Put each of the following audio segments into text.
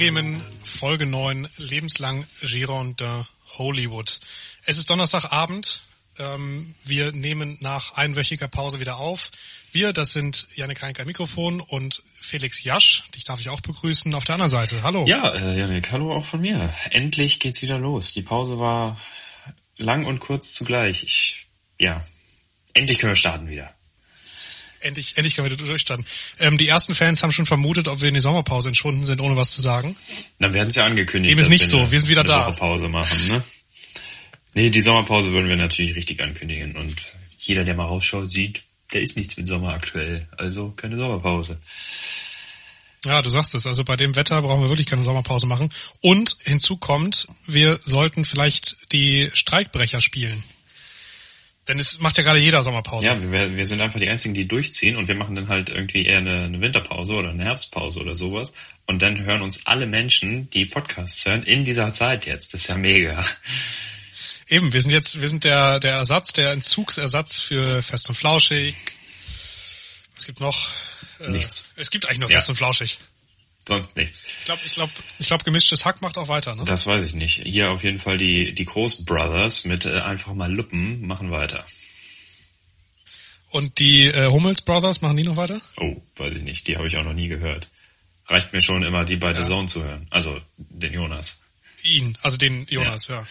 Bremen, Folge 9, lebenslang Giron de Hollywood. Es ist Donnerstagabend. Ähm, wir nehmen nach einwöchiger Pause wieder auf. Wir, das sind Janik Heinke Mikrofon und Felix Jasch. Dich darf ich auch begrüßen auf der anderen Seite. Hallo. Ja, äh, Janik, hallo auch von mir. Endlich geht's wieder los. Die Pause war lang und kurz zugleich. Ich, ja, endlich können wir starten wieder endlich, endlich können wir durchstarten. Ähm, die ersten Fans haben schon vermutet, ob wir in die Sommerpause entschwunden sind, ohne was zu sagen. Dann werden sie ja angekündigt. Dem ist nicht wir so, eine, wir sind wieder da. Sommerpause machen, ne? Nee, die Sommerpause würden wir natürlich richtig ankündigen und jeder, der mal rausschaut, sieht, der ist nichts mit Sommer aktuell, also keine Sommerpause. Ja, du sagst es. Also bei dem Wetter brauchen wir wirklich keine Sommerpause machen. Und hinzu kommt, wir sollten vielleicht die Streikbrecher spielen. Denn es macht ja gerade jeder Sommerpause. Ja, wir, wir sind einfach die Einzigen, die durchziehen und wir machen dann halt irgendwie eher eine, eine Winterpause oder eine Herbstpause oder sowas. Und dann hören uns alle Menschen, die Podcasts hören, in dieser Zeit jetzt. Das ist ja mega. Eben, wir sind jetzt, wir sind der, der Ersatz, der Entzugsersatz für Fest und Flauschig. Was gibt noch? Äh, Nichts. Es gibt eigentlich nur Fest ja. und Flauschig. Sonst nichts. Ich glaube, ich glaube, ich glaube, gemischtes Hack macht auch weiter, ne? Das weiß ich nicht. Hier auf jeden Fall die, die Großbrothers mit äh, einfach mal Luppen machen weiter. Und die äh, Hummels Brothers machen die noch weiter? Oh, weiß ich nicht. Die habe ich auch noch nie gehört. Reicht mir schon immer, die bei ja. The Zone zu hören. Also den Jonas. Ihn, also den Jonas, ja. ja.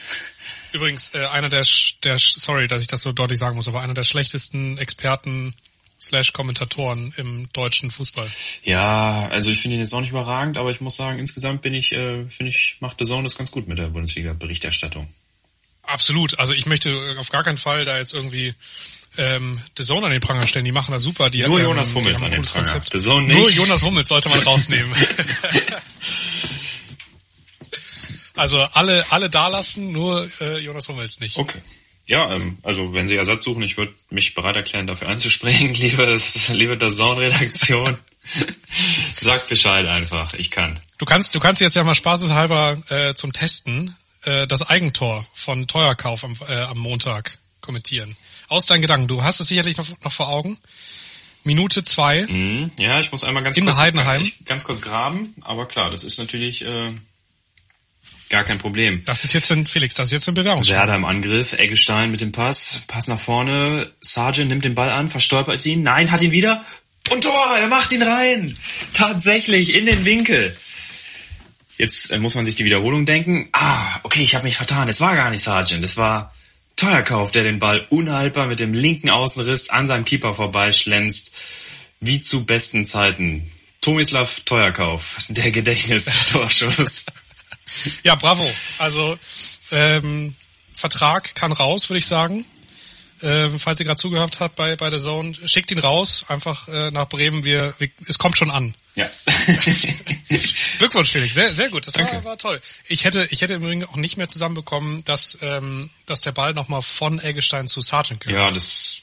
Übrigens, äh, einer der, der, sorry, dass ich das so deutlich sagen muss, aber einer der schlechtesten Experten slash Kommentatoren im deutschen Fußball. Ja, also ich finde ihn jetzt auch nicht überragend, aber ich muss sagen, insgesamt bin ich, äh, finde ich, macht The Zone das ganz gut mit der Bundesliga-Berichterstattung. Absolut. Also ich möchte auf gar keinen Fall da jetzt irgendwie ähm, The Zone an den Pranger stellen. Die machen das super. Die Nur haben, Jonas Hummels an den Pranger. Konzept. The Zone nicht. Nur Jonas Hummels sollte man rausnehmen. also alle alle da lassen, nur äh, Jonas Hummels nicht. Okay. Ja, ähm, also wenn Sie Ersatz suchen, ich würde mich bereit erklären, dafür anzusprechen, liebe, liebe der Sound-Redaktion. Sagt Bescheid einfach, ich kann. Du kannst, du kannst jetzt ja mal spaßeshalber äh, zum Testen äh, das Eigentor von Teuerkauf am, äh, am Montag kommentieren. Aus deinen Gedanken, du hast es sicherlich noch, noch vor Augen. Minute zwei. Mm, ja, ich muss einmal ganz in kurz, Heidenheim. ganz kurz graben, aber klar, das ist natürlich äh, Gar kein Problem. Das ist jetzt ein, Felix, das ist jetzt ein Bewerbungsspiel. Werder im Angriff, Eggestein mit dem Pass, Pass nach vorne, Sargent nimmt den Ball an, verstolpert ihn, nein, hat ihn wieder und Tor, er macht ihn rein. Tatsächlich, in den Winkel. Jetzt äh, muss man sich die Wiederholung denken. Ah, okay, ich habe mich vertan, es war gar nicht Sargent, es war Teuerkauf, der den Ball unhaltbar mit dem linken Außenriss an seinem Keeper vorbeischlänzt. Wie zu besten Zeiten. Tomislav Teuerkauf, der Gedächtnistorschuss. Ja, bravo. Also ähm, Vertrag kann raus, würde ich sagen. Ähm, falls ihr gerade zugehört habt bei, bei der Zone, schickt ihn raus, einfach äh, nach Bremen. Wir, wir, es kommt schon an. Ja. Glückwunsch, Felix. Sehr, sehr gut. Das war, war toll. Ich hätte, ich hätte im Übrigen auch nicht mehr zusammenbekommen, dass, ähm, dass der Ball nochmal von Eggestein zu Sargent gehört. Ja, das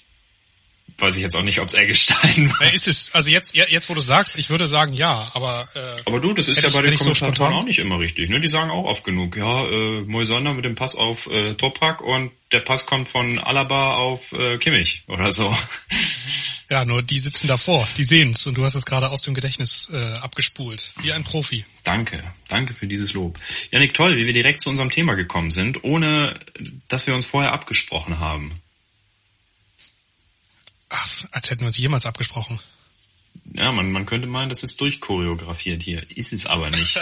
weiß ich jetzt auch nicht, ob es Eggestein war. Ja, ist es. Also jetzt, jetzt, wo du sagst, ich würde sagen ja, aber. Äh, aber du, das ist ja bei den Kommentatoren so auch nicht immer richtig. Ne? Die sagen auch oft genug, ja, äh, Moisander mit dem Pass auf äh, Toprak und der Pass kommt von Alaba auf äh, Kimmich oder so. Ja, nur die sitzen davor, die sehen's und du hast es gerade aus dem Gedächtnis äh, abgespult, wie ein Profi. Danke, danke für dieses Lob. Janik, toll, wie wir direkt zu unserem Thema gekommen sind, ohne dass wir uns vorher abgesprochen haben. Ach, als hätten wir uns jemals abgesprochen. Ja, man, man könnte meinen, das ist durchchoreografiert hier. Ist es aber nicht.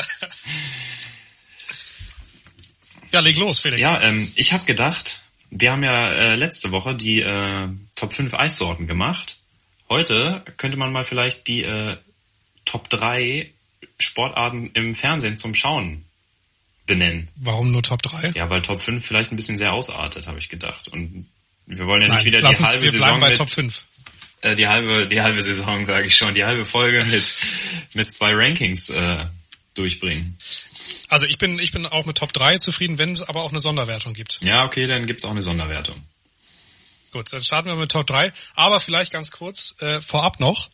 ja, leg los, Felix. Ja, ähm, ich habe gedacht, wir haben ja äh, letzte Woche die äh, Top 5 Eissorten gemacht. Heute könnte man mal vielleicht die äh, Top 3 Sportarten im Fernsehen zum Schauen benennen. Warum nur Top 3? Ja, weil Top 5 vielleicht ein bisschen sehr ausartet, habe ich gedacht. Und wir wollen ja Nein, nicht wieder die halbe wir Saison bei mit, Top 5. Äh, die halbe die halbe Saison sage ich schon, die halbe Folge mit mit zwei Rankings äh, durchbringen. Also ich bin ich bin auch mit Top 3 zufrieden, wenn es aber auch eine Sonderwertung gibt. Ja, okay, dann gibt's auch eine Sonderwertung. Gut, dann starten wir mit Top 3, aber vielleicht ganz kurz äh, vorab noch.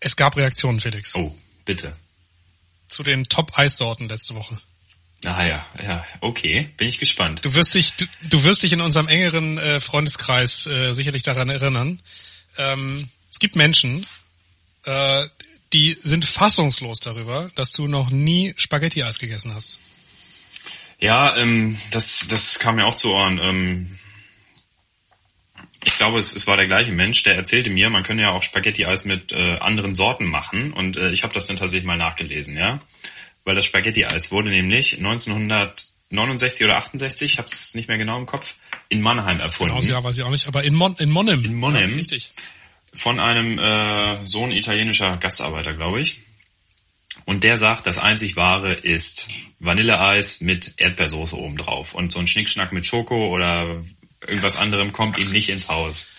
Es gab Reaktionen, Felix. Oh, bitte. Zu den Top Eissorten letzte Woche. Ah ja, ja, okay, bin ich gespannt. Du wirst dich, du, du wirst dich in unserem engeren äh, Freundeskreis äh, sicherlich daran erinnern. Ähm, es gibt Menschen, äh, die sind fassungslos darüber, dass du noch nie Spaghetti-Eis gegessen hast. Ja, ähm, das, das kam mir auch zu Ohren. Ähm, ich glaube, es, es war der gleiche Mensch, der erzählte mir, man könne ja auch Spaghetti-Eis mit äh, anderen Sorten machen. Und äh, ich habe das dann tatsächlich mal nachgelesen, ja. Weil das Spaghetti-Eis wurde nämlich 1969 oder 68, ich habe es nicht mehr genau im Kopf, in Mannheim erfunden. Genau, ja, weiß ich auch nicht, aber in, Mon in Monnem. In Monnem. Ja, richtig. Von einem äh, Sohn italienischer Gastarbeiter, glaube ich. Und der sagt, das einzig wahre ist Vanilleeis mit Erdbeersoße obendrauf. Und so ein Schnickschnack mit Schoko oder irgendwas anderem kommt ihm nicht ins Haus.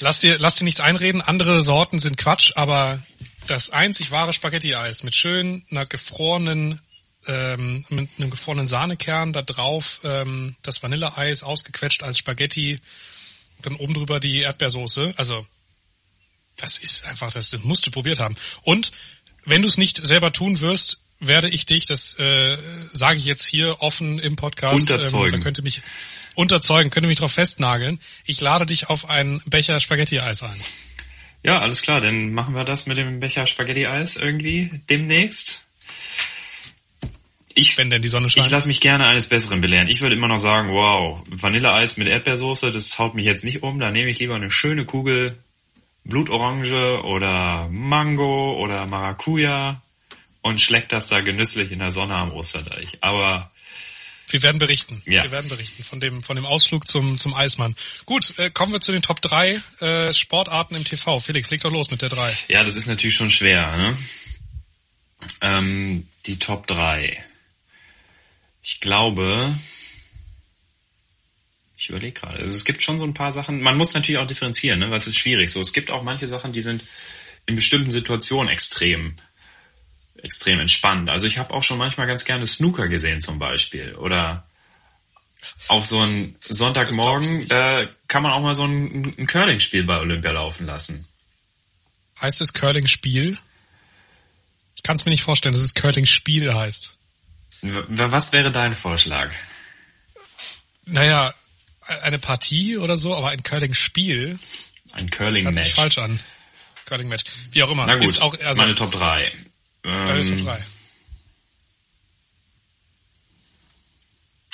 Lass dir, lass dir nichts einreden, andere Sorten sind Quatsch, aber das einzig wahre Spaghetti-Eis mit schön einer gefrorenen, ähm, mit einem gefrorenen Sahnekern, da drauf ähm, das Vanilleeis ausgequetscht als Spaghetti, dann oben drüber die Erdbeersoße. Also das ist einfach, das musst du probiert haben. Und wenn du es nicht selber tun wirst, werde ich dich, das äh, sage ich jetzt hier offen im Podcast, Unterzeugen. Ähm, da könnte mich unterzeugen, könnte mich drauf festnageln. Ich lade dich auf einen Becher Spaghetti-Eis ein. Ja, alles klar, dann machen wir das mit dem Becher Spaghetti-Eis irgendwie demnächst. Ich, Wenn denn die Sonne scheint. ich lasse mich gerne eines Besseren belehren. Ich würde immer noch sagen, wow, Vanilleeis mit Erdbeersoße, das haut mich jetzt nicht um. Da nehme ich lieber eine schöne Kugel Blutorange oder Mango oder Maracuja und schleckt das da genüsslich in der Sonne am Osterdeich. Aber Wir werden berichten. Ja. Wir werden berichten von dem, von dem Ausflug zum, zum Eismann. Gut, äh, kommen wir zu den Top 3 äh, Sportarten im TV. Felix, leg doch los mit der 3. ja, das ist natürlich schon schwer. Ne? Ähm, die Top 3. Ich glaube, ich überlege gerade. Also es gibt schon so ein paar Sachen. Man muss natürlich auch differenzieren, ne? weil es ist schwierig. So, es gibt auch manche Sachen, die sind in bestimmten Situationen extrem, extrem entspannt. Also ich habe auch schon manchmal ganz gerne Snooker gesehen zum Beispiel oder auf so einen Sonntagmorgen äh, kann man auch mal so ein, ein Curling-Spiel bei Olympia laufen lassen. Heißt es Curling-Spiel? Ich kann es mir nicht vorstellen, dass es Curling-Spiel heißt. Was wäre dein Vorschlag? Naja, eine Partie oder so, aber ein Curling-Spiel Ein Curling-Match. falsch an. Curling-Match. Wie auch immer. Na gut, Ist auch, also, meine Top 3. Ähm, Top 3.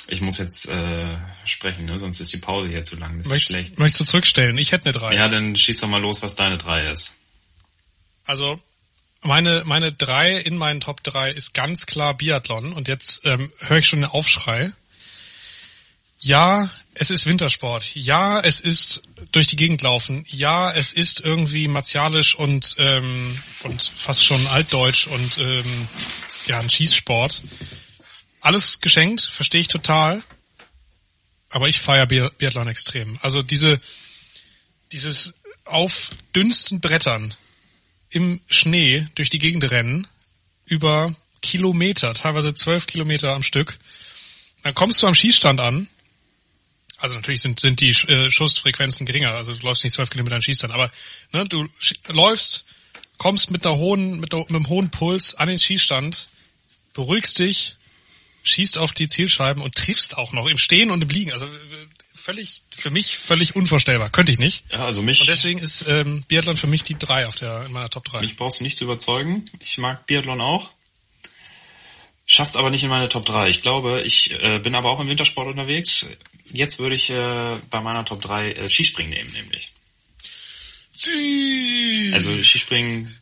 Ich muss jetzt äh, sprechen, ne? sonst ist die Pause hier zu lang. Das ist Möchtest, schlecht. möchtest du zurückstellen? Ich hätte eine 3. Ja, dann schieß doch mal los, was deine 3 ist. Also meine meine drei in meinen Top 3 ist ganz klar Biathlon und jetzt ähm, höre ich schon den Aufschrei. Ja, es ist Wintersport. Ja, es ist durch die Gegend laufen. Ja, es ist irgendwie martialisch und ähm, und fast schon altdeutsch und ähm, ja ein Schießsport. Alles geschenkt, verstehe ich total. Aber ich feiere Bi Biathlon extrem. Also diese dieses auf dünnsten Brettern im Schnee durch die Gegend rennen, über Kilometer, teilweise zwölf Kilometer am Stück. Dann kommst du am Schießstand an. Also natürlich sind, sind die äh, Schussfrequenzen geringer, also du läufst nicht zwölf Kilometer an Schießstand, aber ne, du läufst, kommst mit einer hohen, mit, der, mit einem hohen Puls an den Schießstand, beruhigst dich, schießt auf die Zielscheiben und triffst auch noch im Stehen und im Liegen. Also völlig, für mich völlig unvorstellbar. Könnte ich nicht. Ja, also mich, Und deswegen ist ähm, Biathlon für mich die drei auf der in meiner Top 3. mich brauchst du nicht zu überzeugen. Ich mag Biathlon auch. Schaff's aber nicht in meine Top 3. Ich glaube, ich äh, bin aber auch im Wintersport unterwegs. Jetzt würde ich äh, bei meiner Top 3 äh, Skispringen nehmen, nämlich. Also Skispringen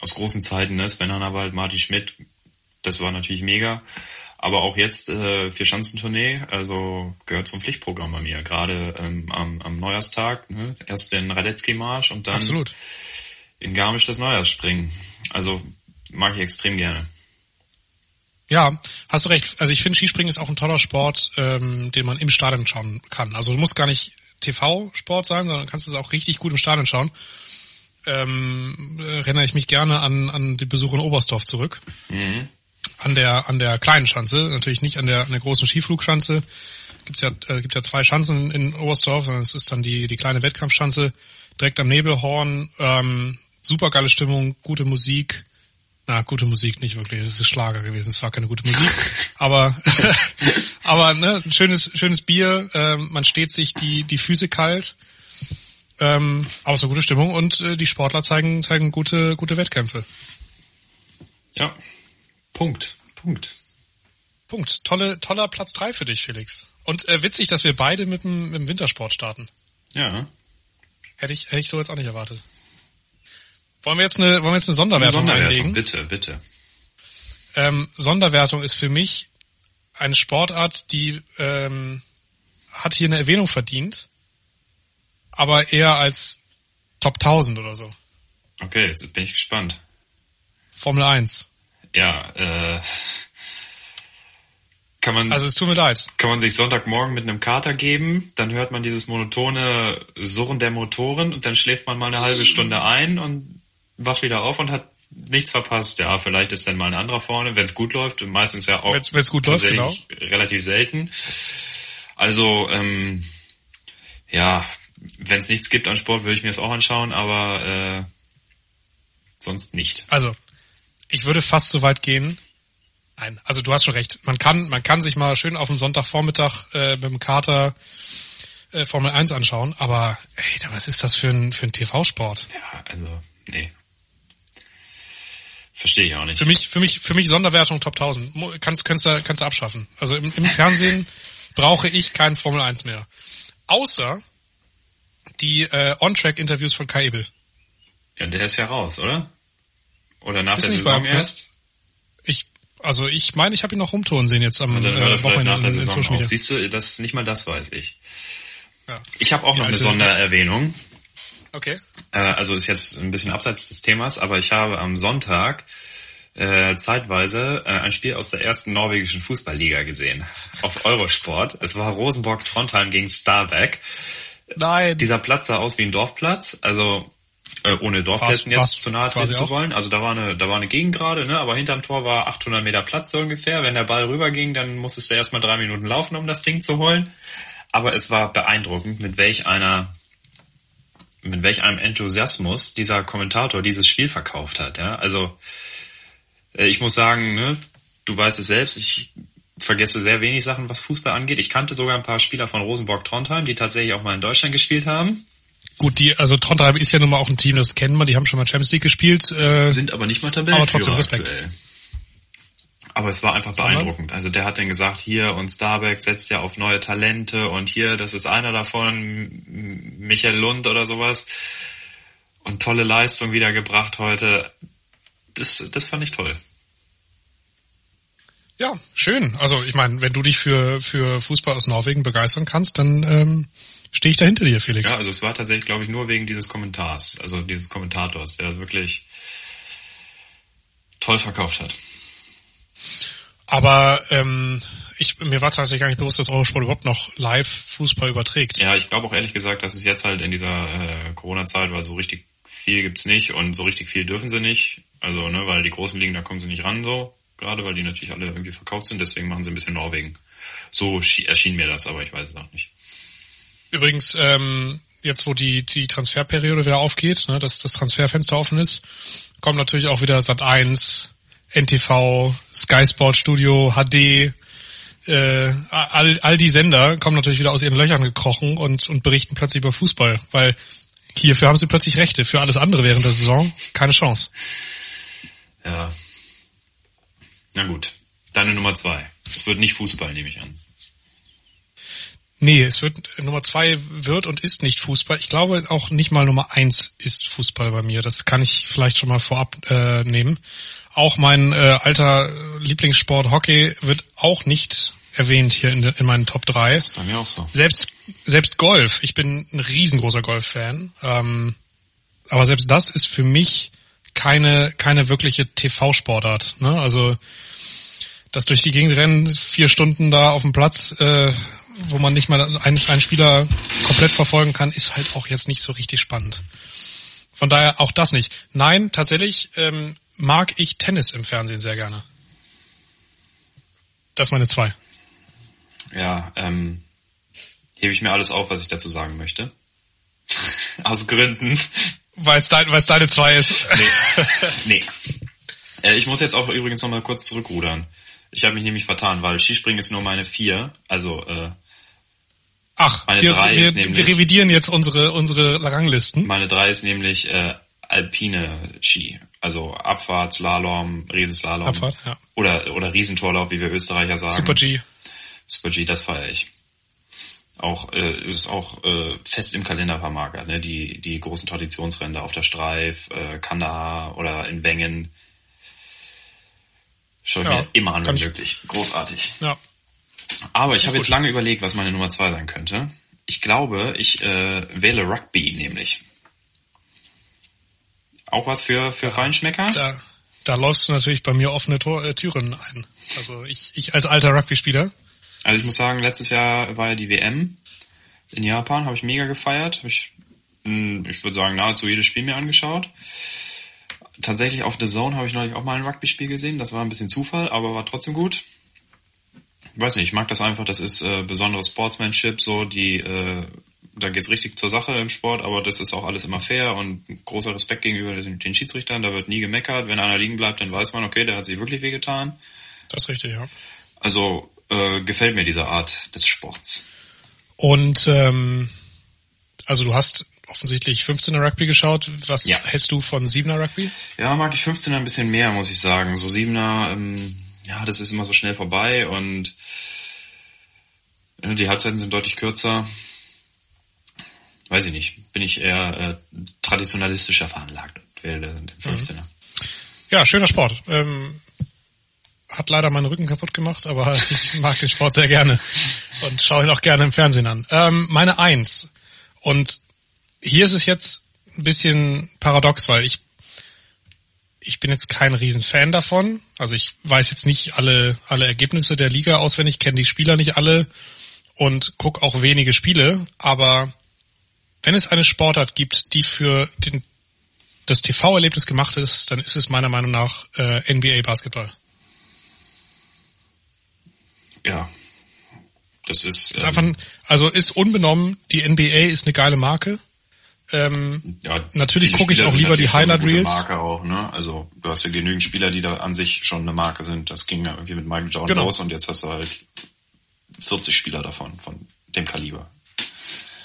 aus großen Zeiten, ne? Sven Hannawald, Martin Schmidt, das war natürlich mega. Aber auch jetzt äh, vier Schanzentournee, also gehört zum Pflichtprogramm bei mir. Gerade ähm, am, am Neujahrstag, ne? erst den Radetzky-Marsch und dann Absolut. in Garmisch das Neujahrsspringen. Also mag ich extrem gerne. Ja, hast du recht. Also ich finde, Skispringen ist auch ein toller Sport, ähm, den man im Stadion schauen kann. Also du musst gar nicht TV-Sport sein, sondern kannst es auch richtig gut im Stadion schauen. Ähm, äh, erinnere ich mich gerne an, an die Besuche in Oberstdorf zurück. Mhm. An der an der kleinen Schanze, natürlich nicht an der an der großen Skiflugschanze. Gibt's ja äh, gibt ja zwei Schanzen in Oberstdorf, sondern es ist dann die die kleine Wettkampfschanze direkt am Nebelhorn. Ähm, super geile Stimmung, gute Musik. Na, gute Musik nicht wirklich. Es ist Schlager gewesen. Es war keine gute Musik, aber aber ne, ein schönes schönes Bier. Ähm, man steht sich die die Füße kalt Ähm, aber eine gute Stimmung und äh, die Sportler zeigen, zeigen gute, gute Wettkämpfe. Ja. Punkt. Punkt. Punkt. Tolle, toller Platz drei für dich, Felix. Und äh, witzig, dass wir beide mit dem, mit dem Wintersport starten. Ja. Hätte ich, hätte ich so jetzt auch nicht erwartet. Wollen wir jetzt eine, wollen wir jetzt eine Sonderwertung, Sonderwertung, einlegen? bitte, bitte. Ähm, Sonderwertung ist für mich eine Sportart, die ähm, hat hier eine Erwähnung verdient, aber eher als Top 1000 oder so. Okay, jetzt bin ich gespannt. Formel 1. Ja, äh, kann man, Also es tut mir leid. kann man sich Sonntagmorgen mit einem Kater geben, dann hört man dieses monotone Surren der Motoren und dann schläft man mal eine halbe Stunde ein und wacht wieder auf und hat nichts verpasst. Ja, vielleicht ist dann mal ein anderer vorne, wenn es gut läuft. Und meistens ja auch Wenn's- wenn's gut läuft, genau. relativ selten. Also, ähm, ja, wenn es nichts gibt an Sport, würde ich mir das auch anschauen, aber äh, sonst nicht. Also, ich würde fast so weit gehen. Nein, also du hast schon recht. Man kann, man kann sich mal schön auf dem Sonntagvormittag äh, mit dem Kater äh, Formel 1 anschauen, aber ey, was ist das für ein, für ein TV-Sport? Ja, also, nee. Verstehe ich auch nicht. Für mich, für mich, für mich Sonderwertung Top 1000. Mo- Kannst, kannst du, kannst du abschaffen. Also im, im Fernsehen brauche ich kein Formel 1 mehr. Außer die äh, On-Track-Interviews von Kai Ebel. Ja, der ist ja raus, oder? Oder nach Ist der Saison bei- erst? Ich, also ich meine, ich habe ihn noch rumtouren sehen jetzt am äh, Wochenende nach in, der in Saison Social auf. Media. Siehst du, das, nicht mal das weiß ich. Ja. Ich habe auch noch Ja, eine also- Sondererwähnung. Okay. Äh, also ist jetzt ein bisschen abseits des Themas, aber ich habe am Sonntag äh, zeitweise äh, ein Spiel aus der ersten norwegischen Fußballliga gesehen. Auf Eurosport. Es war Rosenborg Trondheim gegen Stabæk. Nein. Dieser Platz sah aus wie ein Dorfplatz, also äh, ohne Dorfplätzen jetzt zu nahe treten zu auch? wollen. Also da war eine, da war eine Gegend gerade, ne? aber hinterm Tor war 800 Meter Platz so ungefähr. Wenn der Ball rüberging, dann musstest du erstmal drei Minuten laufen, um das Ding zu holen. Aber es war beeindruckend, mit welch einer mit welch einem Enthusiasmus dieser Kommentator dieses Spiel verkauft hat. Ja? Also äh, ich muss sagen, ne, du weißt es selbst, ich vergesse sehr wenig Sachen, was Fußball angeht. Ich kannte sogar ein paar Spieler von Rosenborg Trondheim, die tatsächlich auch mal in Deutschland gespielt haben, Gut, die, also Trondheim ist ja nun mal auch ein Team, das kennen wir, die haben schon mal Champions League gespielt. Äh, sind aber nicht mal Tabellenführer Aber trotzdem Respekt. aktuell. Aber es war einfach beeindruckend. Also der hat dann gesagt, hier und Starbeck setzt ja auf neue Talente und hier, das ist einer davon, Michael Lund oder sowas. Und tolle Leistung wieder gebracht heute. Das, das fand ich toll. ja, schön. Also ich meine, wenn du dich für, für Fußball aus Norwegen begeistern kannst, dann ähm, stehe ich da hinter dir, Felix. Ja, also es war tatsächlich, glaube ich, nur wegen dieses Kommentars, also dieses Kommentators, der das wirklich toll verkauft hat. Aber ähm, ich, mir war tatsächlich gar nicht bewusst, dass Eurosport überhaupt noch live Fußball überträgt. Ja, ich glaube auch ehrlich gesagt, dass es jetzt halt in dieser äh, Corona-Zeit, weil so richtig viel gibt's nicht und so richtig viel dürfen sie nicht. Also, ne, weil die großen Ligen, da kommen sie nicht ran so, gerade weil die natürlich alle irgendwie verkauft sind, deswegen machen sie ein bisschen Norwegen. So schi- erschien mir das, aber ich weiß es auch nicht. Übrigens, ähm, jetzt wo die, die Transferperiode wieder aufgeht, ne, dass das Transferfenster offen ist, kommt natürlich auch wieder Sat 1, NTV, Sky Sport Studio, HD, äh, all, all die Sender kommen natürlich wieder aus ihren Löchern gekrochen und, und berichten plötzlich über Fußball, weil hierfür haben sie plötzlich Rechte, für alles andere während der Saison keine Chance. Ja. Na gut. Deine Nummer zwei. Es wird nicht Fußball, nehme ich an. Nee, es wird Nummer zwei wird und ist nicht Fußball. Ich glaube auch nicht mal Nummer eins ist Fußball bei mir. Das kann ich vielleicht schon mal vorab äh, nehmen. Auch mein äh, alter Lieblingssport Hockey wird auch nicht erwähnt hier in, de, in meinen Top 3. Bei mir auch so. Selbst selbst Golf. Ich bin ein riesengroßer Golf-Fan. Ähm, aber selbst das ist für mich keine keine wirkliche TV-Sportart. Ne? Also das durch die Gegend rennen, vier Stunden da auf dem Platz, äh, wo man nicht mal einen, einen Spieler komplett verfolgen kann, ist halt auch jetzt nicht so richtig spannend. Von daher auch das nicht. Nein, tatsächlich ähm, mag ich Tennis im Fernsehen sehr gerne. Das ist meine zwei. Ja, ähm, hebe ich mir alles auf, was ich dazu sagen möchte. Aus Gründen. Weil es dein, weil's deine zwei ist. Nee. nee. Äh, ich muss jetzt auch übrigens nochmal kurz zurückrudern. Ich habe mich nämlich vertan, weil Skispringen ist nur meine vier. Also äh, Ach, Meine wir, drei wir, ist nämlich- wir revidieren jetzt unsere, unsere Ranglisten. Meine drei ist nämlich äh, alpine Ski. Also Abfahrt, Slalom, Riesenslalom. Abfahrt, ja. Oder, oder Riesentorlauf, wie wir Österreicher sagen. Super G. Super G, das feiere ich. Auch äh, ist auch äh, fest im Kalender vermarkert, ne? Die die großen Traditionsrennen auf der Streif, äh, Kandahar oder in Wengen. Schau ich Ja, mir immer an, wenn ich- möglich. Großartig. Ja. Aber ich habe jetzt lange überlegt, was meine Nummer zwei sein könnte. Ich glaube, ich äh, wähle Rugby nämlich. Auch was für für Feinschmecker? Da, da läufst du natürlich bei mir offene Tor, äh, Türen ein. Also ich, ich als alter Rugby-Spieler. Also ich muss sagen, letztes Jahr war ja die WM in Japan, habe ich mega gefeiert. Hab ich, mh, ich würde sagen, nahezu jedes Spiel mir angeschaut. Tatsächlich auf The Zone habe ich neulich auch mal ein Rugby-Spiel gesehen. Das war ein bisschen Zufall, aber war trotzdem gut. Weiß nicht, ich mag das einfach. Das ist äh, besonderes Sportsmanship, so die, äh, da geht's richtig zur Sache im Sport, aber das ist auch alles immer fair und großer Respekt gegenüber den, den Schiedsrichtern. Da wird nie gemeckert. Wenn einer liegen bleibt, dann weiß man, okay, der hat sich wirklich wehgetan. Das ist richtig, ja. Also äh, gefällt mir diese Art des Sports. Und ähm, also du hast offensichtlich 15er Rugby geschaut. Was Ja. hältst du von 7er Rugby? Ja, mag ich 15er ein bisschen mehr, muss ich sagen. So 7er, ähm, ja, das ist immer so schnell vorbei und ja, die Halbzeiten sind deutlich kürzer. Weiß ich nicht. Bin ich eher äh, traditionalistischer veranlagt. Wähle den 15er. Ja, schöner Sport. Ähm, hat leider meinen Rücken kaputt gemacht, aber ich mag den Sport sehr gerne und schaue ihn auch gerne im Fernsehen an. Ähm, meine Eins. Und hier ist es jetzt ein bisschen paradox, weil ich ich bin jetzt kein Riesenfan davon. Also ich weiß jetzt nicht alle alle Ergebnisse der Liga auswendig, kenne die Spieler nicht alle und guck auch wenige Spiele. Aber wenn es eine Sportart gibt, die für den das TV-Erlebnis gemacht ist, dann ist es meiner Meinung nach äh, NBA Basketball. Ja. Das ist, Ist ähm, einfach, ein- also ist unbenommen, die NBA ist eine geile Marke. Ähm, ja, natürlich gucke ich auch lieber die Highlight Reels. Marke auch, ne? Also du hast ja genügend Spieler, die da an sich schon eine Marke sind. Das ging ja irgendwie mit Michael Jordan Genau. los und jetzt hast du halt 40 Spieler davon, von dem Kaliber.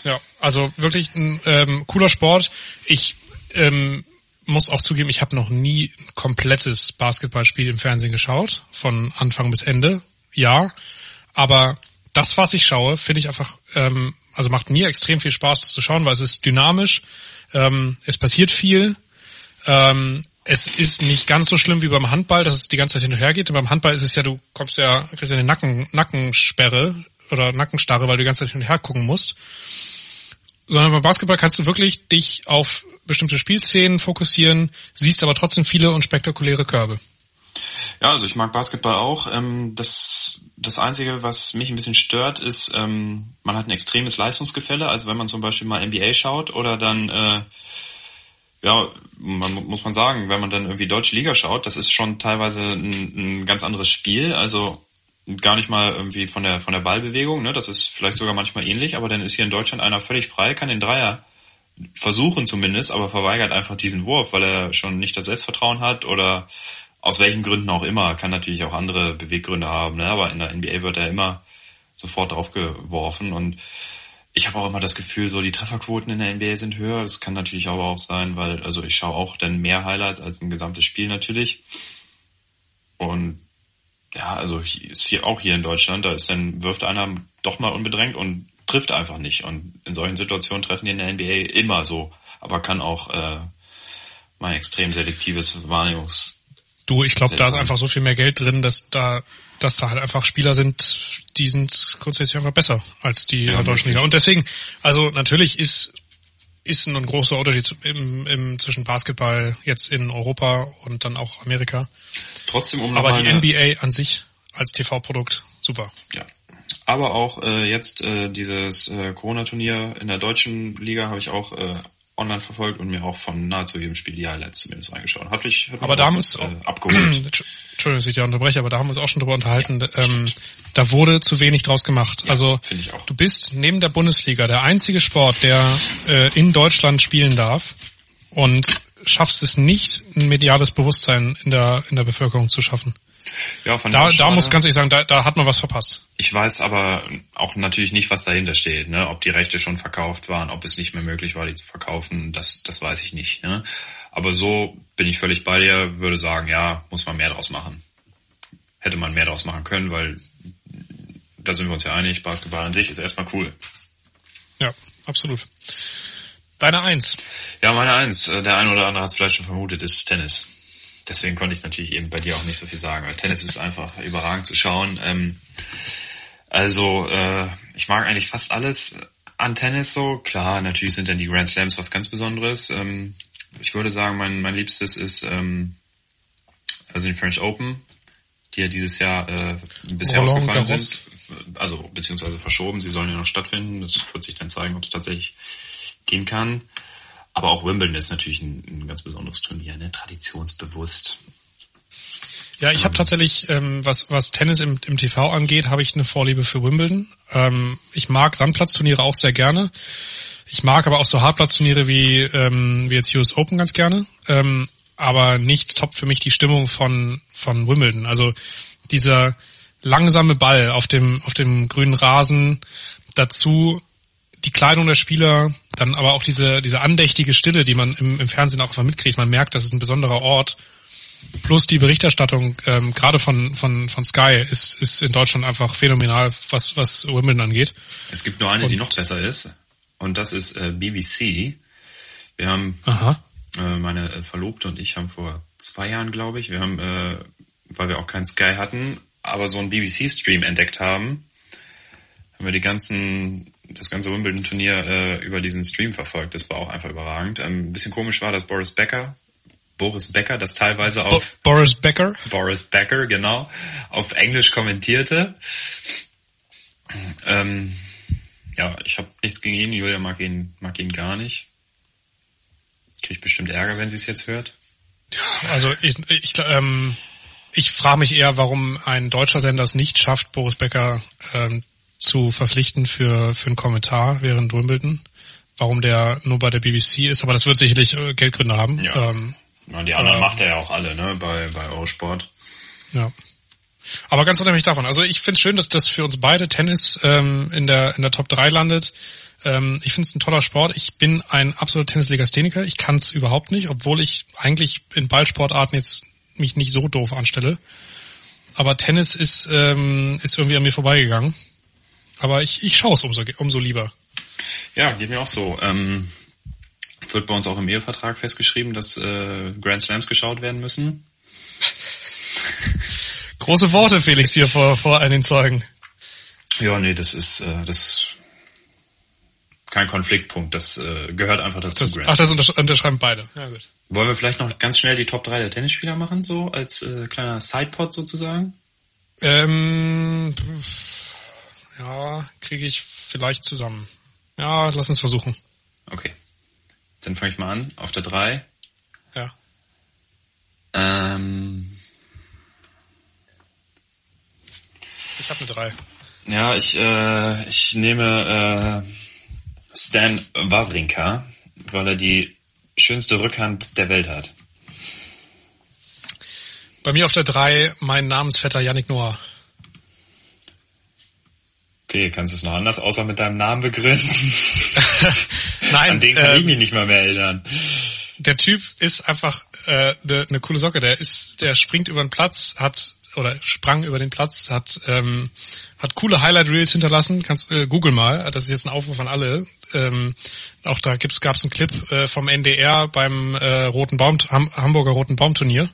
ja, also wirklich ein ähm, cooler Sport. Ich ähm, muss auch zugeben, ich habe noch nie ein komplettes Basketballspiel im Fernsehen geschaut, von Anfang bis Ende. Ja, aber das, was ich schaue, finde ich einfach, ähm, also macht mir extrem viel Spaß, das zu schauen, weil es ist dynamisch, ähm, es passiert viel, ähm, es ist nicht ganz so schlimm wie beim Handball, dass es die ganze Zeit hin und her geht. Und beim Handball ist es ja, du kommst ja, kriegst ja eine Nacken, Nackensperre oder Nackenstarre, weil du die ganze Zeit hin und her gucken musst. Sondern beim Basketball kannst du wirklich dich auf bestimmte Spielszenen fokussieren, siehst aber trotzdem viele und spektakuläre Körbe. Ja, also ich mag Basketball auch. Ähm, das, das Einzige, was mich ein bisschen stört, ist, ähm, man hat ein extremes Leistungsgefälle. Also wenn man zum Beispiel mal NBA schaut oder dann, äh, ja, man, muss man sagen, wenn man dann irgendwie Deutsche Liga schaut, das ist schon teilweise ein, ein ganz anderes Spiel. Also gar nicht mal irgendwie von der von der Ballbewegung, ne? Das ist vielleicht sogar manchmal ähnlich, aber dann ist hier in Deutschland einer völlig frei, kann den Dreier versuchen zumindest, aber verweigert einfach diesen Wurf, weil er schon nicht das Selbstvertrauen hat oder aus welchen Gründen auch immer, kann natürlich auch andere Beweggründe haben, ne? aber in der NBA wird er immer sofort draufgeworfen und ich habe auch immer das Gefühl, so die Trefferquoten in der NBA sind höher. Das kann natürlich aber auch sein, weil also ich schaue auch dann mehr Highlights als ein gesamtes Spiel natürlich. Und ja, also ist hier auch hier in Deutschland, da ist dann wirft einer doch mal unbedrängt und trifft einfach nicht. Und in solchen Situationen treffen die in der NBA immer so, aber kann auch äh, mein extrem selektives Wahrnehmungs Du, ich glaube, da ist einfach so viel mehr Geld drin, dass da, dass da halt einfach Spieler sind, die sind grundsätzlich einfach besser als die Ja, deutschen. Liga. Und deswegen, also natürlich ist ist ein großer Unterschied im, im, zwischen Basketball jetzt in Europa und dann auch Amerika. trotzdem um Aber die NBA an sich als TV-Produkt, super. Ja. Aber auch äh, jetzt äh, dieses äh, Corona-Turnier in der deutschen Liga habe ich auch äh, online verfolgt und mir auch von nahezu jedem Spiel die Highlights zumindest reingeschaut. Hat mich, hat Aber da haben es äh, abgeholt. Entschuldigung, dass ich dich unterbreche, aber da haben wir uns auch schon drüber unterhalten. ähm, da wurde zu wenig draus gemacht. also ich auch. du bist neben der Bundesliga der einzige Sport, der äh, in Deutschland spielen darf und schaffst es nicht, ein mediales Bewusstsein in der in der Bevölkerung zu schaffen. Ja, von Da, da muss ganz ehrlich sagen, da, da hat man was verpasst. Ich weiß aber auch natürlich nicht, was dahinter steht, ne? Ob die Rechte schon verkauft waren, ob es nicht mehr möglich war, die zu verkaufen, das, das weiß ich nicht. Ne? Aber so bin ich völlig bei dir, würde sagen, ja, muss man mehr draus machen. Hätte man mehr draus machen können, weil da sind wir uns ja einig, Basketball an sich ist erstmal cool. Ja, absolut. Deine Eins. Ja, meine Eins, äh, der eine oder andere hat es vielleicht schon vermutet, ist Tennis. Deswegen konnte ich natürlich eben bei dir auch nicht so viel sagen, weil Tennis ist einfach überragend zu schauen. Ähm, also äh, ich mag eigentlich fast alles an Tennis so. Klar, natürlich sind dann die Grand Slams was ganz Besonderes. Ähm, ich würde sagen, mein, mein Liebstes ist ähm, also die French Open, die ja dieses Jahr äh, bisher Roland ausgefallen Garros. sind. Also beziehungsweise verschoben, sie sollen ja noch stattfinden. Das wird sich dann zeigen, ob es tatsächlich gehen kann. Aber auch Wimbledon ist natürlich ein, ein ganz besonderes Turnier, ne? traditionsbewusst. Ja, ich habe tatsächlich, ähm, was, was Tennis im, im TV angeht, habe ich eine Vorliebe für Wimbledon. Ähm, ich mag Sandplatzturniere auch sehr gerne. Ich mag aber auch so Hartplatzturniere wie, ähm, wie jetzt US Open ganz gerne. Ähm, aber nichts toppt für mich die Stimmung von, von Wimbledon. Also dieser langsame Ball auf dem, auf dem grünen Rasen, dazu die Kleidung der Spieler, dann aber auch diese, diese andächtige Stille, die man im, im Fernsehen auch einfach mitkriegt. Man merkt, das ist ein besonderer Ort. Plus die Berichterstattung, ähm, gerade von, von, von Sky, ist, ist in Deutschland einfach phänomenal, was, was Wimbledon angeht. Es gibt nur eine, Und- die noch besser ist. Und das ist äh, BBC. Wir haben, äh, meine Verlobte und ich haben vor zwei Jahren, glaube ich, wir haben, äh, weil wir auch kein Sky hatten, aber so einen BBC-Stream entdeckt haben, haben wir die ganzen, das ganze Wimbledon-Turnier äh, über diesen Stream verfolgt. Das war auch einfach überragend. Ähm, ein bisschen komisch war, dass Boris Becker, Boris Becker, das teilweise Bo auf Boris Becker. Boris Becker, genau, auf Englisch kommentierte. Ähm, ja, ich habe nichts gegen ihn. Julia mag ihn, mag ihn gar nicht. Kriegt bestimmt Ärger, wenn sie es jetzt hört. Also ich, ich, ähm, ich frage mich eher, warum ein deutscher Sender es nicht schafft, Boris Becker ähm, zu verpflichten für, für einen Kommentar während Wimbledon. Warum der nur bei der BBC ist, aber das wird sicherlich äh, Geldgründe haben. Ja. Ähm, Na, die anderen Ähm. macht er ja auch alle, ne, bei, bei Eurosport. Ja. Aber ganz unabhängig davon. Also ich finde es schön, dass das für uns beide Tennis ähm, in der in der Top 3 landet. Ähm, ich finde es ein toller Sport. Ich bin ein absoluter Tennislegastheniker. Ich kann es überhaupt nicht, obwohl ich eigentlich in Ballsportarten jetzt mich nicht so doof anstelle. Aber Tennis ist ähm, ist irgendwie an mir vorbeigegangen. Aber ich, ich schaue es umso, umso lieber. Ja, geht mir auch so. Ähm, wird bei uns auch im Ehevertrag festgeschrieben, dass äh, Grand Slams geschaut werden müssen. Große Worte, Felix, hier vor, vor den Zeugen. Ja, nee, das ist äh, das kein Konfliktpunkt. Das äh, gehört einfach dazu. Das, ach, das untersch unterschreiben beide. Ja, gut. Wollen wir vielleicht noch ganz schnell die Top 3 der Tennisspieler machen, so als äh, kleiner Sidepod sozusagen? Ähm, ja, kriege ich vielleicht zusammen. Ja, lass uns versuchen. Okay. Dann fange ich mal an. Auf der 3. Ja. Ähm, Ich habe eine drei. ja, ich, äh, ich nehme äh, Stan Wawrinka, weil er die schönste Rückhand der Welt hat. Bei mir auf der drei mein Namensvetter Yannick Noah. Okay, kannst du es noch anders außer mit deinem Namen begründen? Nein, An den kann ich ähm, mich nicht mal mehr erinnern. der Typ ist einfach eine äh, ne coole Socke. Der ist, der springt über den Platz, hat oder sprang über den Platz, hat ähm, hat coole Highlight Reels hinterlassen. Kannst äh, Google mal. Das ist jetzt ein Aufruf an alle. Ähm, auch da gibt's gab's einen Clip äh, vom NDR beim äh, Roten Baum Ham, Hamburger Roten Baumturnier.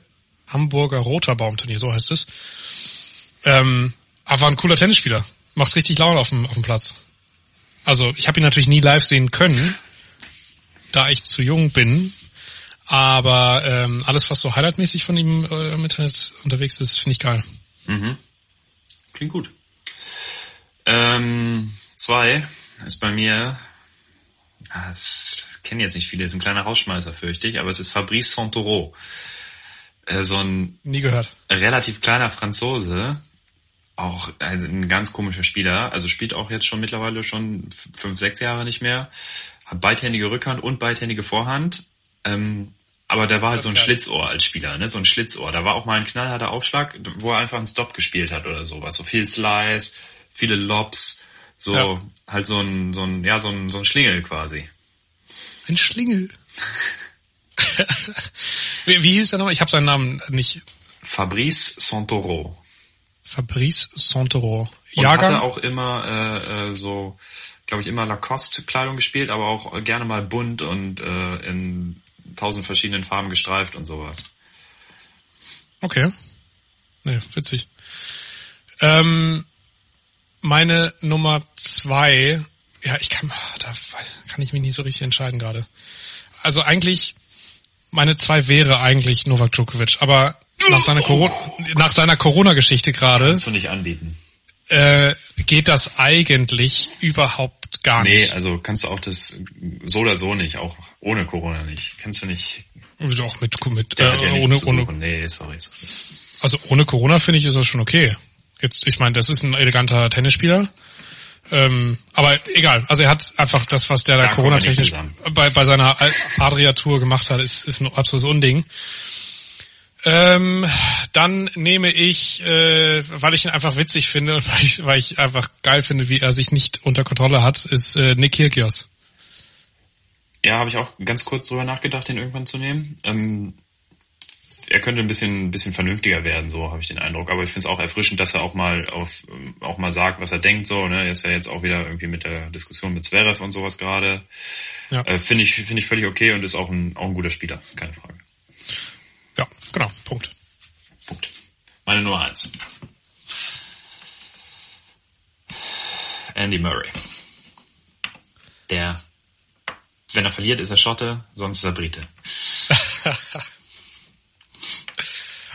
Hamburger Roter Baumturnier, so heißt es. Ähm, aber ein cooler Tennisspieler. Macht richtig Laune auf dem, auf dem Platz. Also ich habe ihn natürlich nie live sehen können, da ich zu jung bin. Aber ähm, alles, was so highlightmäßig von ihm äh, im Internet unterwegs ist, finde ich geil. Mhm. Klingt gut. Ähm, zwei ist bei mir, ah, das kennen jetzt nicht viele, ist ein kleiner Rausschmeißer, fürchte ich, aber es ist Fabrice Santoro. Äh, so ein Nie gehört. relativ kleiner Franzose, auch also ein ganz komischer Spieler, also spielt auch jetzt schon mittlerweile schon fünf, sechs Jahre nicht mehr, hat beidhändige Rückhand und beidhändige Vorhand, ähm, Aber der war halt so ein. Schlitzohr als Spieler, ne? So ein Schlitzohr. Da war auch mal ein knallharter Aufschlag, wo er einfach einen Stop gespielt hat oder sowas. So viel Slice, viele Lobs, so Ja. halt so ein, so ein, ja, so ein, so ein Schlingel quasi. Ein Schlingel. wie, wie hieß er nochmal? Ich habe seinen Namen nicht. Fabrice Santoro. Fabrice Santoro. Und Jahrgang? hatte auch immer äh, äh, so, glaube ich, immer Lacoste-Kleidung gespielt, aber auch gerne mal bunt und äh, in tausend verschiedenen Farben gestreift und sowas. Okay. Nee, witzig. Ähm, meine Nummer zwei, ja, ich kann, da kann ich mich nicht so richtig entscheiden gerade. Also eigentlich, meine zwei wäre eigentlich Novak Djokovic, aber nach seiner Corona, nach seiner Corona-Geschichte gerade, Kannst du nicht anbieten. äh, geht das eigentlich überhaupt gar Nee, nicht. also kannst du auch das so oder so nicht, auch ohne Corona nicht. Kannst du nicht. Auch mit, mit Der äh, hat ja ohne, ohne. Nee, sorry. sorry. Also ohne Corona finde ich ist das schon okay. Jetzt, ich meine, das ist ein eleganter Tennisspieler. Ähm, aber egal. Also er hat einfach das, was der da Da Corona-technisch bei, bei seiner Adria-Tour gemacht hat, ist, ist ein absolutes Unding. Ähm, dann nehme ich, äh, weil ich ihn einfach witzig finde und weil ich, weil ich einfach geil finde, wie er sich nicht unter Kontrolle hat, ist äh, Nick Kyrgios. Ja, habe ich auch ganz kurz drüber nachgedacht, den irgendwann zu nehmen. Ähm, er könnte ein bisschen, ein bisschen vernünftiger werden, so habe ich den Eindruck. Aber ich finde es auch erfrischend, dass er auch mal auf, auch mal sagt, was er denkt. So, ne, er ist ja jetzt auch wieder irgendwie mit der Diskussion mit Zverev und sowas gerade. Ja. Äh, finde ich, finde ich völlig okay und ist auch ein, auch ein guter Spieler, keine Frage. Genau, Punkt. Punkt. Meine Nummer eins. Andy Murray. Der, wenn er verliert, ist er Schotte, sonst ist er Brite.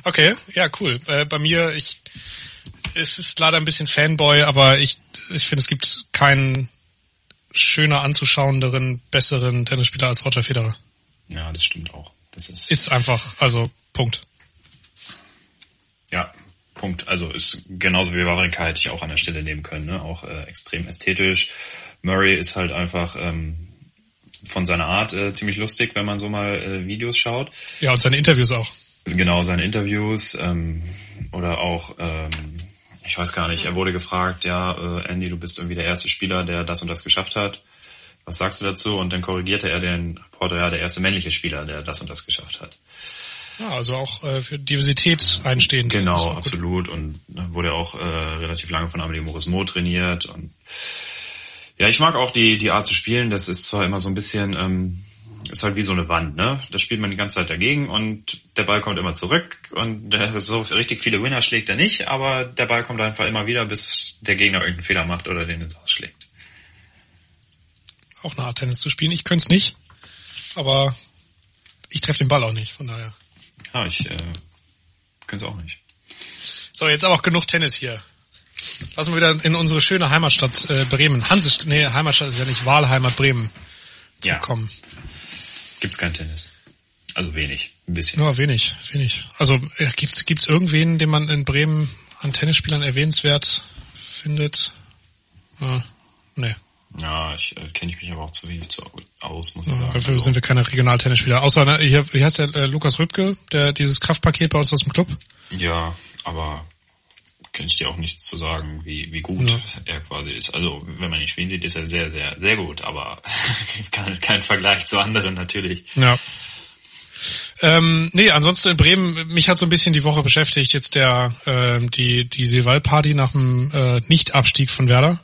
Okay, ja, cool. Äh, bei mir, ich, es ist leider ein bisschen Fanboy, aber ich, ich finde, es gibt keinen schöner anzuschauenderen, besseren Tennisspieler als Roger Federer. Ja, das stimmt auch. Das ist, Ist einfach, also, Punkt. ja, Punkt. Also ist genauso wie Wawrinka hätte ich auch an der Stelle nehmen können, ne? Auch äh, extrem ästhetisch. Murray ist halt einfach ähm, von seiner Art äh, ziemlich lustig, wenn man so mal äh, Videos schaut. Ja, und seine Interviews auch. Genau, seine Interviews ähm, oder auch, ähm, ich weiß gar nicht, er wurde gefragt, ja, äh, Andy, du bist irgendwie der erste Spieler, der das und das geschafft hat. Was sagst du dazu? Und dann korrigierte er den Reporter, ja, der erste männliche Spieler, der das und das geschafft hat. Ja, also auch äh, für Diversität ist Genau, auch gut. absolut. Und wurde auch äh, relativ lange von Amelie Morismo trainiert. Und ja, ich mag auch die, die Art zu spielen. Das ist zwar immer so ein bisschen, ähm, ist halt wie so eine Wand, ne? Da spielt man die ganze Zeit dagegen und der Ball kommt immer zurück und so richtig viele Winner schlägt er nicht, aber der Ball kommt einfach immer wieder, bis der Gegner irgendeinen Fehler macht oder den ins Ausschlägt. Auch eine Art Tennis zu spielen. Ich könnte es nicht, aber ich treffe den Ball auch nicht, von daher. Ja, ich äh, könnte es auch nicht. So, jetzt aber auch genug Tennis hier. Lassen wir wieder in unsere schöne Heimatstadt äh, Bremen. Hanse, nee, Heimatstadt ist ja nicht Wahlheimat Bremen Ja, kommen. gibt's kein Tennis. Also wenig, ein bisschen. Nur wenig, wenig. Also äh, gibt's gibt's irgendwen, den man in Bremen an Tennisspielern erwähnenswert findet? Äh, nee. Ja, ich äh, kenne ich mich aber auch zu wenig zu, aus, muss ich sagen. Dafür Also- sind wir keine Regionaltennisspieler. Außer ne, hier, wie heißt der äh, Lukas Rübke, der dieses Kraftpaket bei uns aus dem Club? Ja, aber kann ich dir auch nichts zu sagen, wie, wie gut Ja. er quasi ist. Also, wenn man ihn spielen sieht, ist er sehr, sehr, sehr gut, aber kein, kein Vergleich zu anderen natürlich. Ja. Ähm, nee, ansonsten in Bremen, mich hat so ein bisschen die Woche beschäftigt, jetzt der ähm, die die Silval-Party nach dem äh, Nicht-Abstieg von Werder.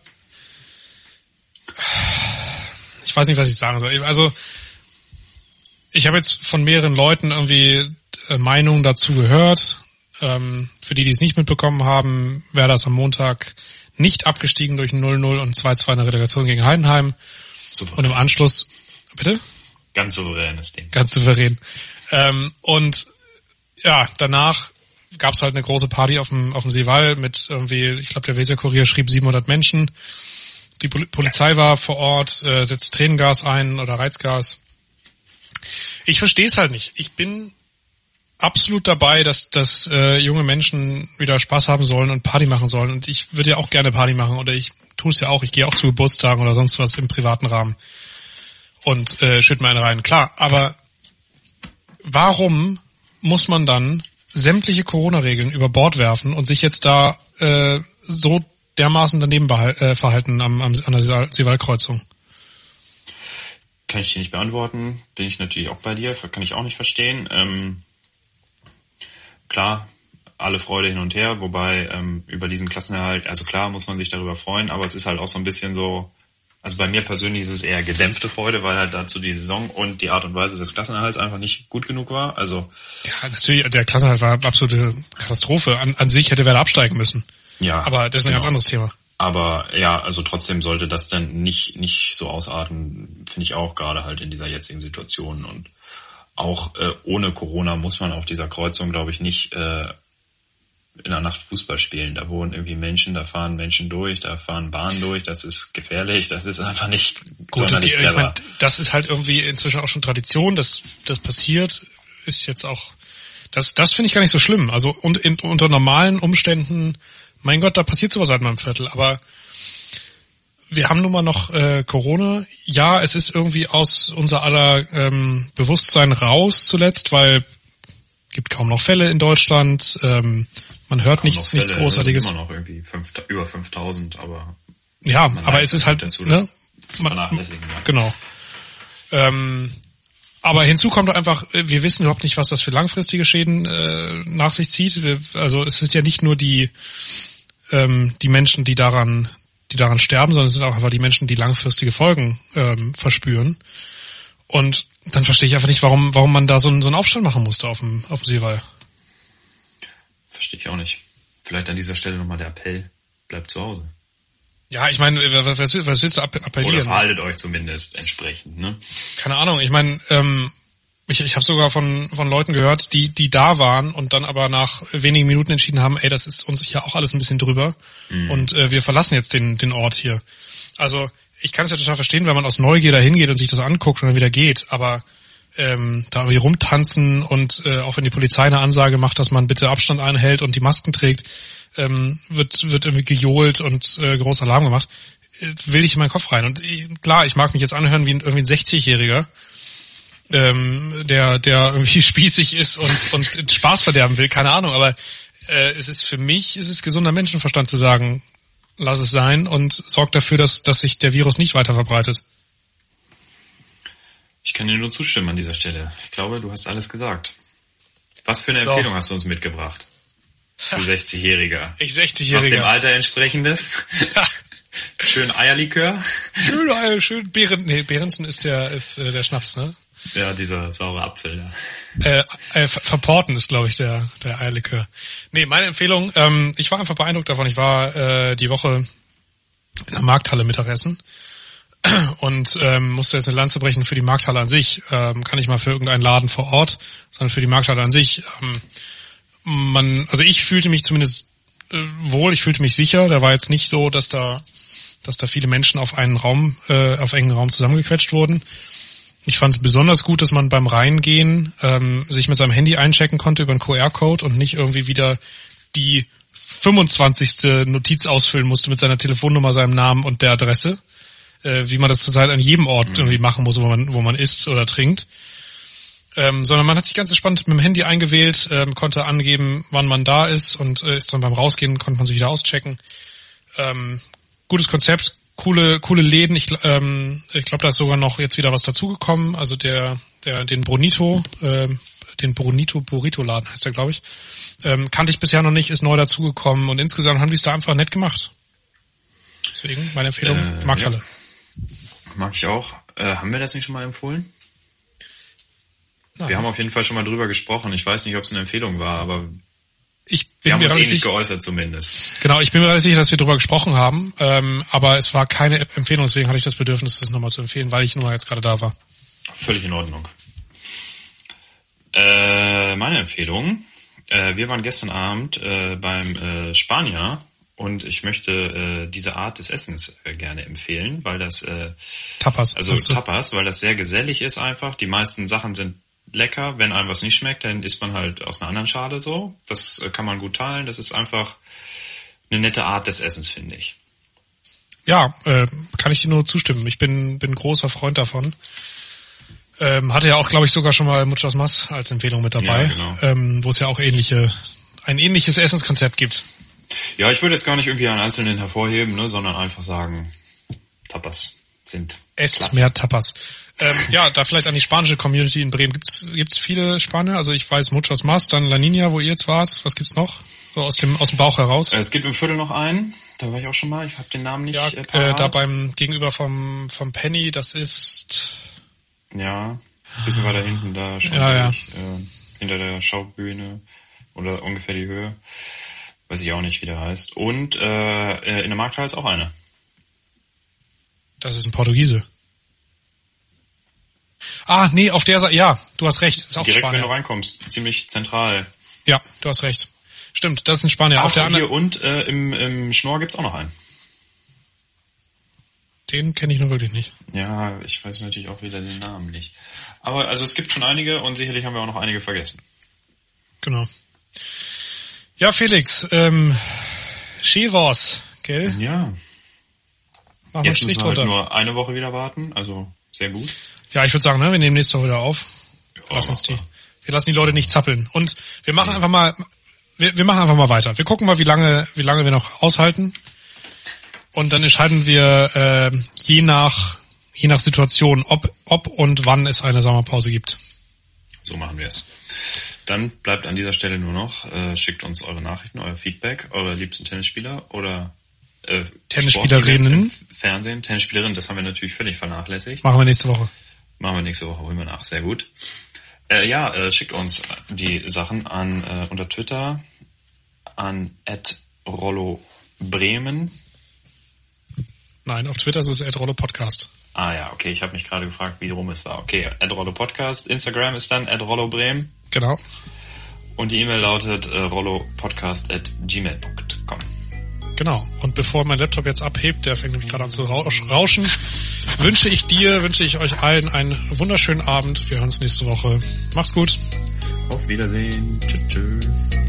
Ich weiß nicht, was ich sagen soll. Also ich habe jetzt von mehreren Leuten irgendwie äh, Meinungen dazu gehört. Ähm, für die, die es nicht mitbekommen haben, Werder ist am Montag nicht abgestiegen durch ein 0-0 und 2-2 in der Relegation gegen Heidenheim. Super. Und im Anschluss, bitte? Ganz souveränes Ding. ganz souverän. Ähm, und ja, danach gab es halt eine große Party auf dem, auf dem Seewall mit irgendwie, ich glaube, der Weser-Kurier schrieb 700 Menschen. Die Poli Polizei war vor Ort, äh, setzt Tränengas ein oder Reizgas. Ich verstehe es halt nicht. Ich bin absolut dabei, dass, dass äh, junge Menschen wieder Spaß haben sollen und Party machen sollen. Und ich würde ja auch gerne Party machen oder ich tue es ja auch. Ich gehe auch zu Geburtstagen oder sonst was im privaten Rahmen und äh, schütt mir eine rein. Klar, aber warum muss man dann sämtliche Corona-Regeln über Bord werfen und sich jetzt da äh, so dermaßen daneben äh, verhalten am, am, an der Seewaldkreuzung? Kann ich dir nicht beantworten. Bin ich natürlich auch bei dir. Kann ich auch nicht verstehen. Ähm, klar, alle Freude hin und her, wobei ähm, über diesen Klassenerhalt, also klar muss man sich darüber freuen, aber es ist halt auch so ein bisschen so, also bei mir persönlich ist es eher gedämpfte Freude, weil halt dazu die Saison und die Art und Weise des Klassenerhalts einfach nicht gut genug war. Also ja, natürlich, der Klassenerhalt war eine absolute Katastrophe. An, an sich hätte Werder absteigen müssen. Ja, aber das ist ein genau. ganz anderes Thema. Aber ja, also trotzdem sollte das dann nicht nicht so ausarten, finde ich auch gerade halt in dieser jetzigen Situation und auch äh, ohne Corona muss man auf dieser Kreuzung, glaube ich, nicht äh, in der Nacht Fußball spielen. Da wohnen irgendwie Menschen, da fahren Menschen durch, da fahren Bahnen durch, das ist gefährlich, das ist einfach nicht gut. Okay, ich mein, das ist halt irgendwie inzwischen auch schon Tradition, dass das passiert, ist jetzt auch das das finde ich gar nicht so schlimm. Also und in, unter normalen Umständen, mein Gott, da passiert sowas halt mal im Viertel, aber wir haben nun mal noch äh, Corona. Ja, es ist irgendwie aus unser aller ähm, Bewusstsein raus zuletzt, weil gibt kaum noch Fälle in Deutschland. Ähm, man hört nichts, nichts Großartiges. Immer noch irgendwie fünf, über 5000, aber. Ja, aber es ist halt, dazu, ne? Man. Genau. Ähm, aber hinzu kommt einfach, wir wissen überhaupt nicht, was das für langfristige Schäden äh, nach sich zieht. Wir, also es sind ja nicht nur die ähm, die Menschen, die daran die daran sterben, sondern es sind auch einfach die Menschen, die langfristige Folgen ähm, verspüren. Und dann verstehe ich einfach nicht, warum, warum man da so einen, so einen Aufstand machen musste auf dem, auf dem Seewall. Verstehe ich auch nicht. Vielleicht an dieser Stelle nochmal der Appell, bleibt zu Hause. Ja, ich meine, was, was, willst du appellieren? Oder verhaltet euch zumindest entsprechend, ne? Keine Ahnung, ich meine, ähm, ich, ich habe sogar von, von Leuten gehört, die, die da waren und dann aber nach wenigen Minuten entschieden haben, ey, das ist uns hier auch alles ein bisschen drüber mhm. und äh, wir verlassen jetzt den, den Ort hier. Also ich kann es ja total verstehen, wenn man aus Neugier da hingeht und sich das anguckt und dann wieder geht, aber ähm, da irgendwie rumtanzen und äh, auch wenn die Polizei eine Ansage macht, dass man bitte Abstand einhält und die Masken trägt, ähm, wird, wird irgendwie gejohlt und äh, groß Alarm gemacht, äh, will ich in meinen Kopf rein. Und äh, klar, ich mag mich jetzt anhören wie ein, irgendwie ein 60-Jähriger, ähm, der, der irgendwie spießig ist und, und Spaß verderben will, keine Ahnung, aber äh, es ist für mich, es ist gesunder Menschenverstand zu sagen, lass es sein und sorg dafür, dass, dass sich der Virus nicht weiter verbreitet. Ich kann dir nur zustimmen an dieser Stelle. Ich glaube, du hast alles gesagt. Was für eine Empfehlung so. hast du uns mitgebracht? Du 60-Jähriger. Ich 60-Jähriger. Was dem Alter entsprechendes? schön Eierlikör? Schön Eier, schön Beeren, nee, Behrensen ist der, ist äh, der Schnaps, ne? Ja, dieser saure Apfel, ja. Äh, äh, verporten ist, glaube ich, der, der Eierlikör. Nee, meine Empfehlung, ähm, ich war einfach beeindruckt davon. Ich war äh, die Woche in der Markthalle Mittagessen und ähm, musste jetzt eine Lanze brechen für die Markthalle an sich. Ähm, kann ich mal für irgendeinen Laden vor Ort, sondern für die Markthalle an sich. Ähm, man, also ich fühlte mich zumindest äh, wohl, ich fühlte mich sicher. Da war jetzt nicht so, dass da, dass da viele Menschen auf einen Raum, äh, auf engen Raum zusammengequetscht wurden. Ich fand es besonders gut, dass man beim Reingehen ähm, sich mit seinem Handy einchecken konnte über einen QR-Code und nicht irgendwie wieder die 25. Notiz ausfüllen musste mit seiner Telefonnummer, seinem Namen und der Adresse, äh, wie man das zurzeit an jedem Ort mhm. irgendwie machen muss, wo man, wo man isst oder trinkt. Ähm, sondern man hat sich ganz entspannt mit dem Handy eingewählt, ähm, konnte angeben, wann man da ist und äh, ist dann beim Rausgehen, konnte man sich wieder auschecken. Ähm, gutes Konzept, coole, coole Läden. Ich, ähm, ich glaube, da ist sogar noch jetzt wieder was dazugekommen. Also der, der, den Bonito, äh, den Bonito Burrito Laden heißt der, glaube ich. Ähm, kannte ich bisher noch nicht, ist neu dazugekommen und insgesamt haben die es da einfach nett gemacht. Deswegen meine Empfehlung, äh, Markthalle. Ja. Mag ich auch. Äh, haben wir das nicht schon mal empfohlen? Nein. Wir haben auf jeden Fall schon mal drüber gesprochen. Ich weiß nicht, ob es eine Empfehlung war, aber ich bin wir haben mir uns eh nicht geäußert zumindest. Genau, ich bin mir relativ sicher, dass wir darüber gesprochen haben, ähm, aber es war keine Empfehlung, deswegen hatte ich das Bedürfnis, das nochmal zu empfehlen, weil ich nur mal jetzt gerade da war. Völlig in Ordnung. Äh, meine Empfehlung, äh, wir waren gestern Abend äh, beim äh, Spanier und ich möchte äh, diese Art des Essens äh, gerne empfehlen, weil das äh, Tapas, also Tapas, weil das sehr gesellig ist einfach. Die meisten Sachen sind lecker. Wenn einem was nicht schmeckt, dann isst man halt aus einer anderen Schale so. Das äh, kann man gut teilen. Das ist einfach eine nette Art des Essens, finde ich. Ja, äh, kann ich dir nur zustimmen. Ich bin bin großer Freund davon. Ähm, hatte ja auch, glaube ich, sogar schon mal Muchos Mas als Empfehlung mit dabei, Ja, genau. ähm, wo es ja auch ähnliche, ein ähnliches Essenskonzept gibt. Ja, ich würde jetzt gar nicht irgendwie einen einzelnen hervorheben, ne, sondern einfach sagen, Tapas sind Esst klasse. mehr Tapas. Ähm, ja, da vielleicht an die spanische Community in Bremen. Gibt's gibt's viele Spanier? Also ich weiß Muchos Mas, dann La Nina, wo ihr jetzt wart. Was gibt's noch? So aus dem aus dem Bauch heraus. Äh, Es gibt im Viertel noch einen, da war ich auch schon mal, ich habe den Namen nicht. ja, äh, äh, da beim gegenüber vom vom Penny, das ist Ja, ein bisschen weiter hinten da schon Ja, ja. äh, hinter der Schaubühne oder ungefähr die Höhe. Weiß ich auch nicht, wie der heißt. Und äh, äh, in der Markthalle ist auch eine. das ist ein Portugiese. Ah, nee, auf der Seite, ja, du hast recht, ist auch Direkt, wenn du Spanier. reinkommst, ziemlich zentral. Ja, du hast recht. Stimmt, das ist ein Spanier. auf Ach, der hier anderen, und äh, im, im Schnorr gibt's auch noch einen. den kenne ich nur wirklich nicht. Ja, ich weiß natürlich auch wieder den Namen nicht. Aber also es gibt schon einige und sicherlich haben wir auch noch einige vergessen. Genau. Ja, Felix, ähm, Chivos, gell? Ja. Machen Jetzt müssen wir halt nur eine Woche wieder warten, also sehr gut. Ja, ich würde sagen, ne, wir nehmen nächste Woche wieder auf. Lass uns die, wir lassen die Leute nicht zappeln. Und wir machen einfach mal, wir, wir machen einfach mal weiter. Wir gucken mal, wie lange, wie lange wir noch aushalten. Und dann entscheiden wir äh, je nach je nach Situation, ob ob und wann es eine Sommerpause gibt. So machen wir es. Dann bleibt an dieser Stelle nur noch, äh, schickt uns eure Nachrichten, euer Feedback, eure liebsten Tennisspieler oder äh, Tennisspielerinnen. Fernsehen. Tennisspielerinnen, das haben wir natürlich völlig vernachlässigt. Machen wir nächste Woche. Machen wir nächste Woche, holen wir nach. Sehr gut. Äh, ja, äh, schickt uns die Sachen an äh, unter Twitter an @rollo_bremen. Nein, auf Twitter ist es Rollo Podcast. Ah ja, okay, ich habe mich gerade gefragt, wie rum es war. Okay, @rollo Podcast, Instagram ist dann @rollo_bremen Genau. und die E-Mail lautet äh, rollopodcast@gmail.com. Genau. Und bevor mein Laptop jetzt abhebt, der fängt nämlich gerade an zu rausch- rauschen, wünsche ich dir, wünsche ich euch allen einen wunderschönen Abend. Wir hören uns nächste Woche. Macht's gut. Auf Wiedersehen. Tschüss. tschüss.